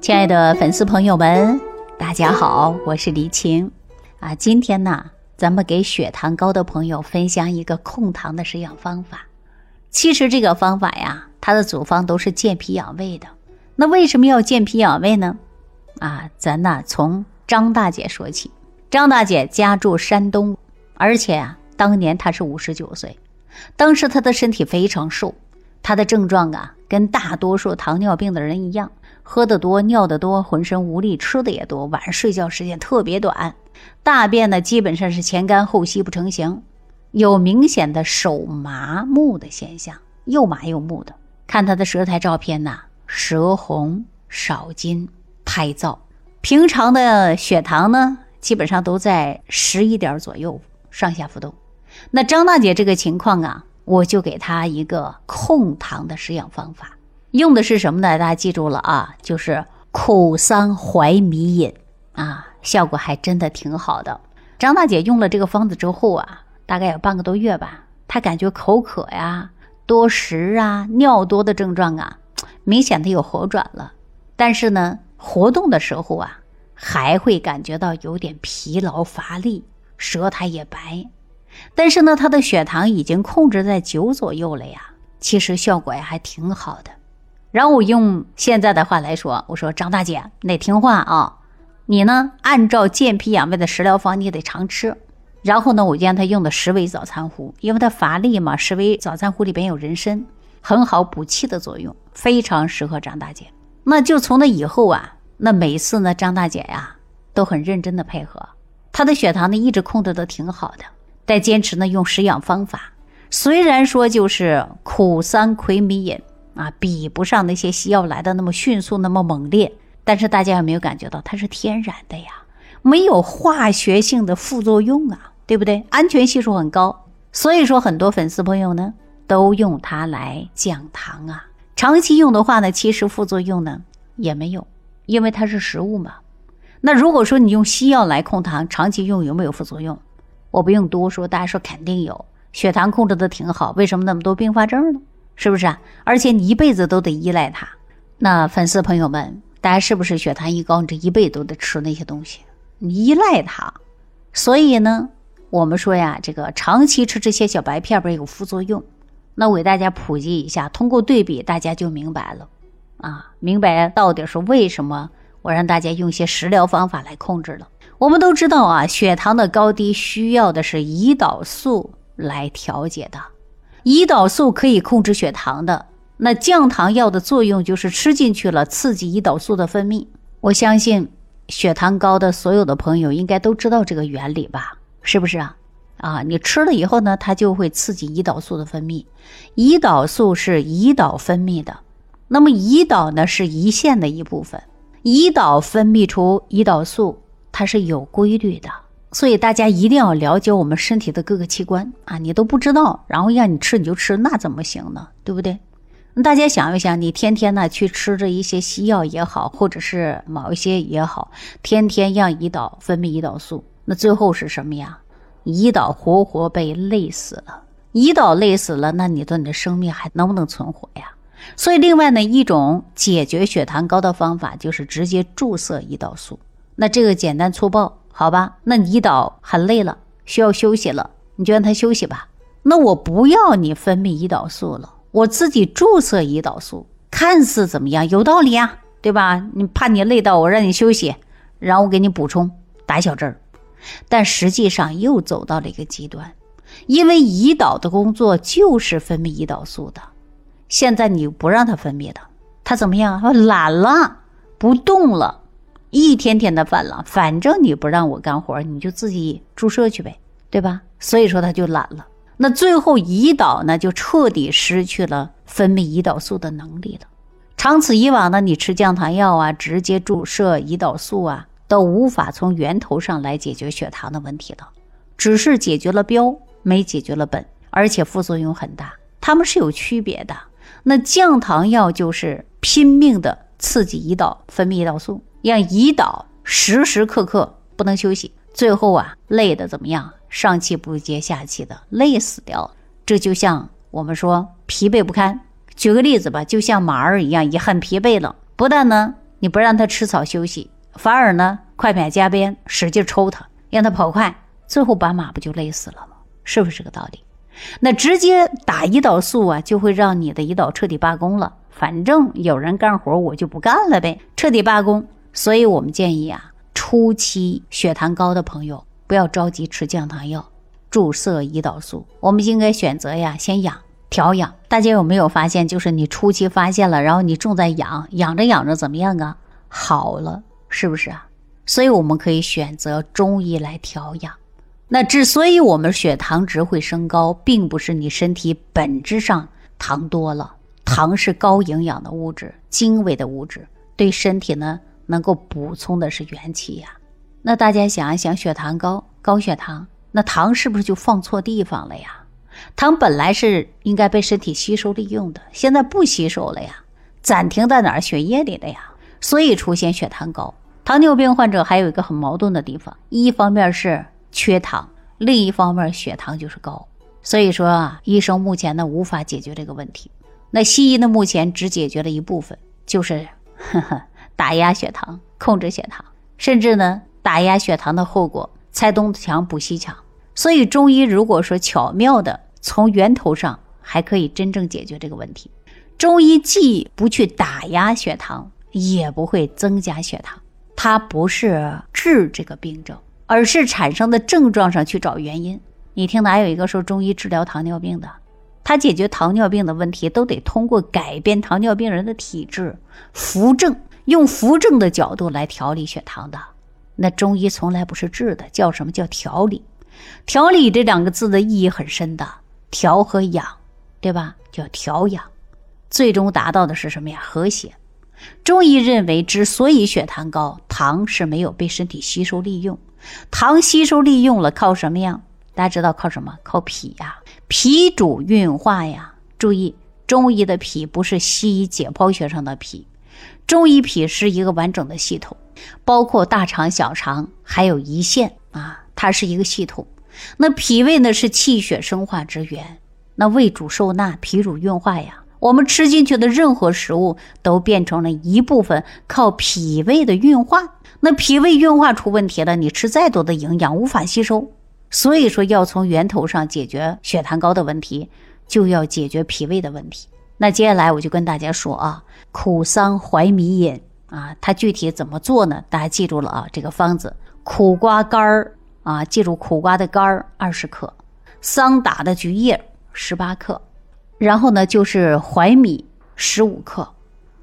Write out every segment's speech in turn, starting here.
亲爱的粉丝朋友们，大家好，我是李晴啊。今天呢，咱们给血糖高的朋友分享一个控糖的食养方法。其实这个方法呀，它的组方都是健脾养胃的。那为什么要健脾养胃呢？啊，咱呢从张大姐说起。张大姐家住山东，而且啊，当年她是五十九岁，当时她的身体非常瘦，她的症状啊，跟大多数糖尿病的人一样。喝得多，尿得多，浑身无力，吃的也多，晚上睡觉时间特别短，大便呢基本上是前干后稀不成形，有明显的手麻木的现象，又麻又木的。看他的舌苔照片呐，舌红少津，苔燥。平常的血糖呢，基本上都在十一点左右上下浮动。那张大姐这个情况啊，我就给她一个控糖的食养方法。用的是什么呢？大家记住了啊，就是苦桑槐米饮啊，效果还真的挺好的。张大姐用了这个方子之后啊，大概有半个多月吧，她感觉口渴呀、多食啊、尿多的症状啊，明显的有好转了。但是呢，活动的时候啊，还会感觉到有点疲劳乏力，舌苔也白。但是呢，她的血糖已经控制在九左右了呀，其实效果呀还挺好的。然后我用现在的话来说，我说张大姐，你得听话啊！你呢，按照健脾养胃的食疗方，你得常吃。然后呢，我让他用的十味早餐糊，因为他乏力嘛，十味早餐糊里边有人参，很好补气的作用，非常适合张大姐。那就从那以后啊，那每次呢，张大姐呀都很认真的配合，她的血糖呢一直控制的挺好的，在坚持呢用食养方法，虽然说就是苦参葵米饮。啊，比不上那些西药来的那么迅速，那么猛烈。但是大家有没有感觉到它是天然的呀？没有化学性的副作用啊，对不对？安全系数很高。所以说，很多粉丝朋友呢都用它来降糖啊。长期用的话呢，其实副作用呢也没有，因为它是食物嘛。那如果说你用西药来控糖，长期用有没有副作用？我不用多说，大家说肯定有。血糖控制的挺好，为什么那么多并发症呢？是不是啊？而且你一辈子都得依赖它。那粉丝朋友们，大家是不是血糖一高，你这一辈子都得吃那些东西？你依赖它，所以呢，我们说呀，这个长期吃这些小白片不有副作用？那我给大家普及一下，通过对比，大家就明白了啊，明白到底是为什么我让大家用一些食疗方法来控制了。我们都知道啊，血糖的高低需要的是胰岛素来调节的。胰岛素可以控制血糖的，那降糖药的作用就是吃进去了，刺激胰岛素的分泌。我相信血糖高的所有的朋友应该都知道这个原理吧？是不是啊？啊，你吃了以后呢，它就会刺激胰岛素的分泌。胰岛素是胰岛分泌的，那么胰岛呢是胰腺的一部分，胰岛分泌出胰岛素，它是有规律的。所以大家一定要了解我们身体的各个器官啊！你都不知道，然后让你吃你就吃，那怎么行呢？对不对？大家想一想，你天天呢去吃着一些西药也好，或者是某一些也好，天天让胰岛分泌胰岛素，那最后是什么呀？胰岛活活被累死了。胰岛累死了，那你的你的生命还能不能存活呀？所以，另外呢，一种解决血糖高的方法就是直接注射胰岛素。那这个简单粗暴。好吧，那胰岛很累了，需要休息了，你就让他休息吧。那我不要你分泌胰岛素了，我自己注射胰岛素，看似怎么样？有道理啊，对吧？你怕你累到，我让你休息，然后我给你补充打小针儿，但实际上又走到了一个极端，因为胰岛的工作就是分泌胰岛素的，现在你不让他分泌的，他怎么样？懒了，不动了。一天天的犯了，反正你不让我干活，你就自己注射去呗，对吧？所以说他就懒了。那最后胰岛呢，就彻底失去了分泌胰岛素的能力了。长此以往呢，你吃降糖药啊，直接注射胰岛素啊，都无法从源头上来解决血糖的问题了，只是解决了标，没解决了本，而且副作用很大。它们是有区别的。那降糖药就是拼命的刺激胰岛分泌胰岛素。让胰岛时时刻刻不能休息，最后啊累的怎么样？上气不接下气的，累死掉了。这就像我们说疲惫不堪。举个例子吧，就像马儿一样，也很疲惫了。不但呢你不让他吃草休息，反而呢快马加鞭，使劲抽它，让它跑快，最后把马不就累死了吗？是不是这个道理？那直接打胰岛素啊，就会让你的胰岛彻底罢工了。反正有人干活，我就不干了呗，彻底罢工。所以我们建议啊，初期血糖高的朋友不要着急吃降糖药、注射胰岛素，我们应该选择呀，先养调养。大家有没有发现，就是你初期发现了，然后你重在养，养着养着怎么样啊？好了，是不是啊？所以我们可以选择中医来调养。那之所以我们血糖值会升高，并不是你身体本质上糖多了，糖是高营养的物质、精微的物质，对身体呢能够补充的是元气呀。那大家想一想，血糖高、高血糖，那糖是不是就放错地方了呀？糖本来是应该被身体吸收利用的，现在不吸收了呀，暂停在哪儿？血液里了呀，所以出现血糖高。糖尿病患者还有一个很矛盾的地方，一方面是。缺糖，另一方面血糖就是高，所以说啊，医生目前呢无法解决这个问题。那西医呢目前只解决了一部分，就是呵呵 打压血糖，控制血糖，甚至呢打压血糖的后果，拆东墙补西墙。所以中医如果说巧妙的从源头上，还可以真正解决这个问题。中医既不去打压血糖，也不会增加血糖，它不是治这个病症。而是产生的症状上去找原因。你听哪有一个说中医治疗糖尿病的？他解决糖尿病的问题都得通过改变糖尿病人的体质，扶正，用扶正的角度来调理血糖的。那中医从来不是治的，叫什么叫调理？调理这两个字的意义很深的，调和养，对吧？叫调养，最终达到的是什么呀？和谐。中医认为，之所以血糖高，糖是没有被身体吸收利用。糖吸收利用了，靠什么呀？大家知道靠什么？靠脾呀，脾主运化呀。注意，中医的脾不是西医解剖学上的脾，中医脾是一个完整的系统，包括大肠、小肠，还有胰腺啊，它是一个系统。那脾胃呢，是气血生化之源。那胃主受纳，脾主运化呀。我们吃进去的任何食物都变成了一部分，靠脾胃的运化。那脾胃运化出问题了，你吃再多的营养无法吸收，所以说要从源头上解决血糖高的问题，就要解决脾胃的问题。那接下来我就跟大家说啊，苦桑怀米饮啊，它具体怎么做呢？大家记住了啊，这个方子：苦瓜干儿啊，记住苦瓜的干儿二十克，桑打的菊叶十八克，然后呢就是怀米十五克。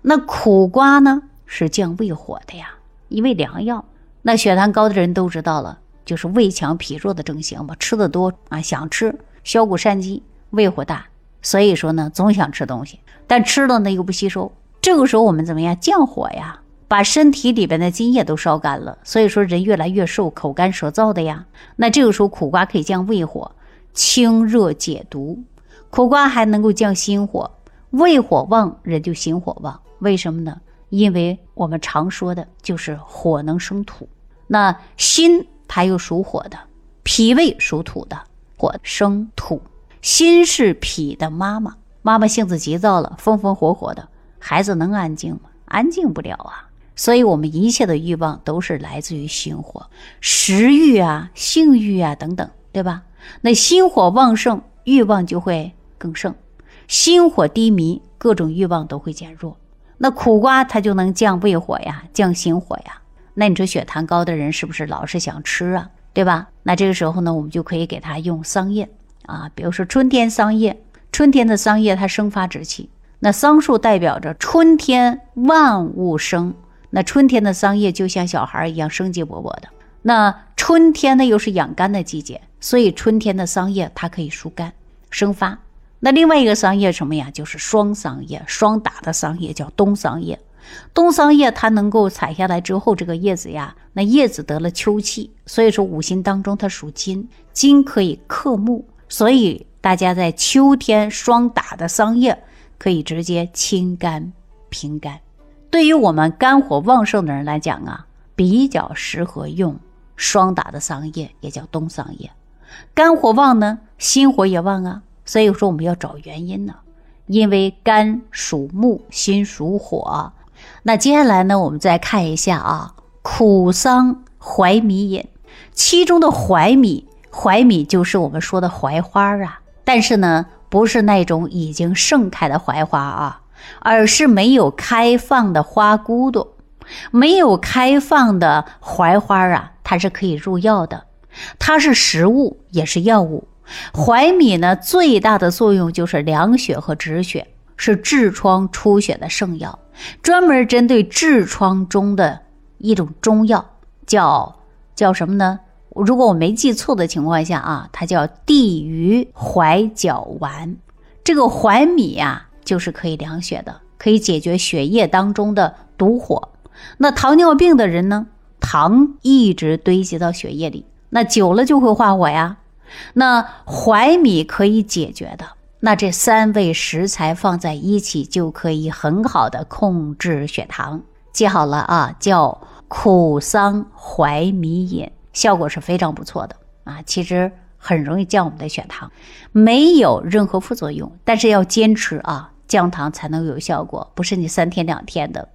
那苦瓜呢是降胃火的呀。一味良药，那血糖高的人都知道了，就是胃强脾弱的症型吧。吃的多啊，想吃，消谷善饥，胃火大，所以说呢，总想吃东西，但吃了呢又不吸收。这个时候我们怎么样降火呀？把身体里边的津液都烧干了，所以说人越来越瘦，口干舌燥的呀。那这个时候苦瓜可以降胃火，清热解毒。苦瓜还能够降心火，胃火旺人就心火旺，为什么呢？因为我们常说的就是火能生土，那心它又属火的，脾胃属土的，火生土，心是脾的妈妈，妈妈性子急躁了，风风火火的，孩子能安静吗？安静不了啊。所以，我们一切的欲望都是来自于心火，食欲啊、性欲啊等等，对吧？那心火旺盛，欲望就会更盛；心火低迷，各种欲望都会减弱。那苦瓜它就能降胃火呀，降心火呀。那你说血糖高的人是不是老是想吃啊？对吧？那这个时候呢，我们就可以给他用桑叶啊，比如说春天桑叶。春天的桑叶它生发之气，那桑树代表着春天万物生。那春天的桑叶就像小孩一样生机勃勃的。那春天呢又是养肝的季节，所以春天的桑叶它可以疏肝生发。那另外一个桑叶什么呀？就是双桑叶，双打的桑叶叫冬桑叶。冬桑叶它能够采下来之后，这个叶子呀，那叶子得了秋气，所以说五行当中它属金，金可以克木，所以大家在秋天双打的桑叶可以直接清肝平肝。对于我们肝火旺盛的人来讲啊，比较适合用双打的桑叶，也叫冬桑叶。肝火旺呢，心火也旺啊。所以说我们要找原因呢，因为肝属木，心属火，那接下来呢，我们再看一下啊，苦桑槐米饮，其中的槐米，槐米就是我们说的槐花啊，但是呢，不是那种已经盛开的槐花啊，而是没有开放的花骨朵，没有开放的槐花啊，它是可以入药的，它是食物也是药物。槐米呢，最大的作用就是凉血和止血，是痔疮出血的圣药，专门针对痔疮中的一种中药，叫叫什么呢？如果我没记错的情况下啊，它叫地榆槐角丸。这个槐米呀，就是可以凉血的，可以解决血液当中的毒火。那糖尿病的人呢，糖一直堆积到血液里，那久了就会化火呀。那槐米可以解决的，那这三味食材放在一起就可以很好的控制血糖。记好了啊，叫苦桑槐米饮，效果是非常不错的啊。其实很容易降我们的血糖，没有任何副作用，但是要坚持啊，降糖才能有效果，不是你三天两天的。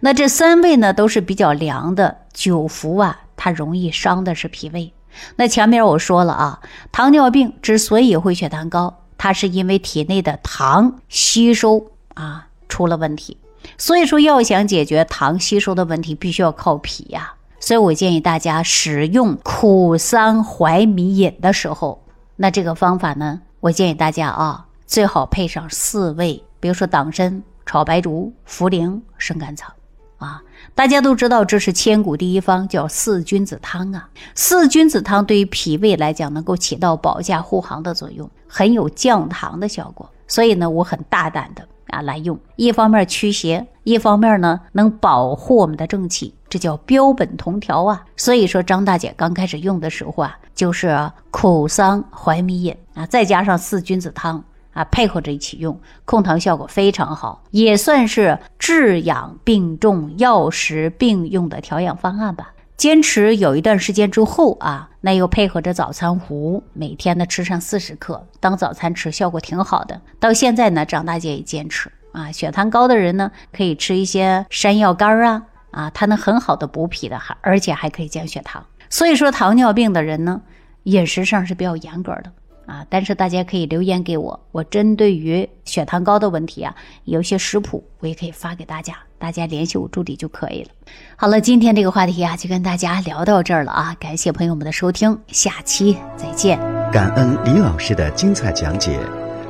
那这三味呢，都是比较凉的，久服啊，它容易伤的是脾胃。那前面我说了啊，糖尿病之所以会血糖高，它是因为体内的糖吸收啊出了问题。所以说，要想解决糖吸收的问题，必须要靠脾呀。所以我建议大家使用苦桑槐米饮的时候，那这个方法呢，我建议大家啊，最好配上四味，比如说党参、炒白术、茯苓、生甘草。啊，大家都知道这是千古第一方，叫四君子汤啊。四君子汤对于脾胃来讲，能够起到保驾护航的作用，很有降糖的效果。所以呢，我很大胆的啊来用，一方面驱邪，一方面呢能保护我们的正气，这叫标本同调啊。所以说，张大姐刚开始用的时候啊，就是苦桑槐米饮啊，再加上四君子汤。啊，配合着一起用，控糖效果非常好，也算是治养病重、药食并用的调养方案吧。坚持有一段时间之后啊，那又配合着早餐糊，每天呢吃上四十克当早餐吃，效果挺好的。到现在呢，张大姐也坚持啊，血糖高的人呢可以吃一些山药干啊，啊，它能很好的补脾的，还而且还可以降血糖。所以说，糖尿病的人呢，饮食上是比较严格的。啊，但是大家可以留言给我，我针对于血糖高的问题啊，有些食谱我也可以发给大家，大家联系我助理就可以了。好了，今天这个话题啊，就跟大家聊到这儿了啊，感谢朋友们的收听，下期再见。感恩李老师的精彩讲解。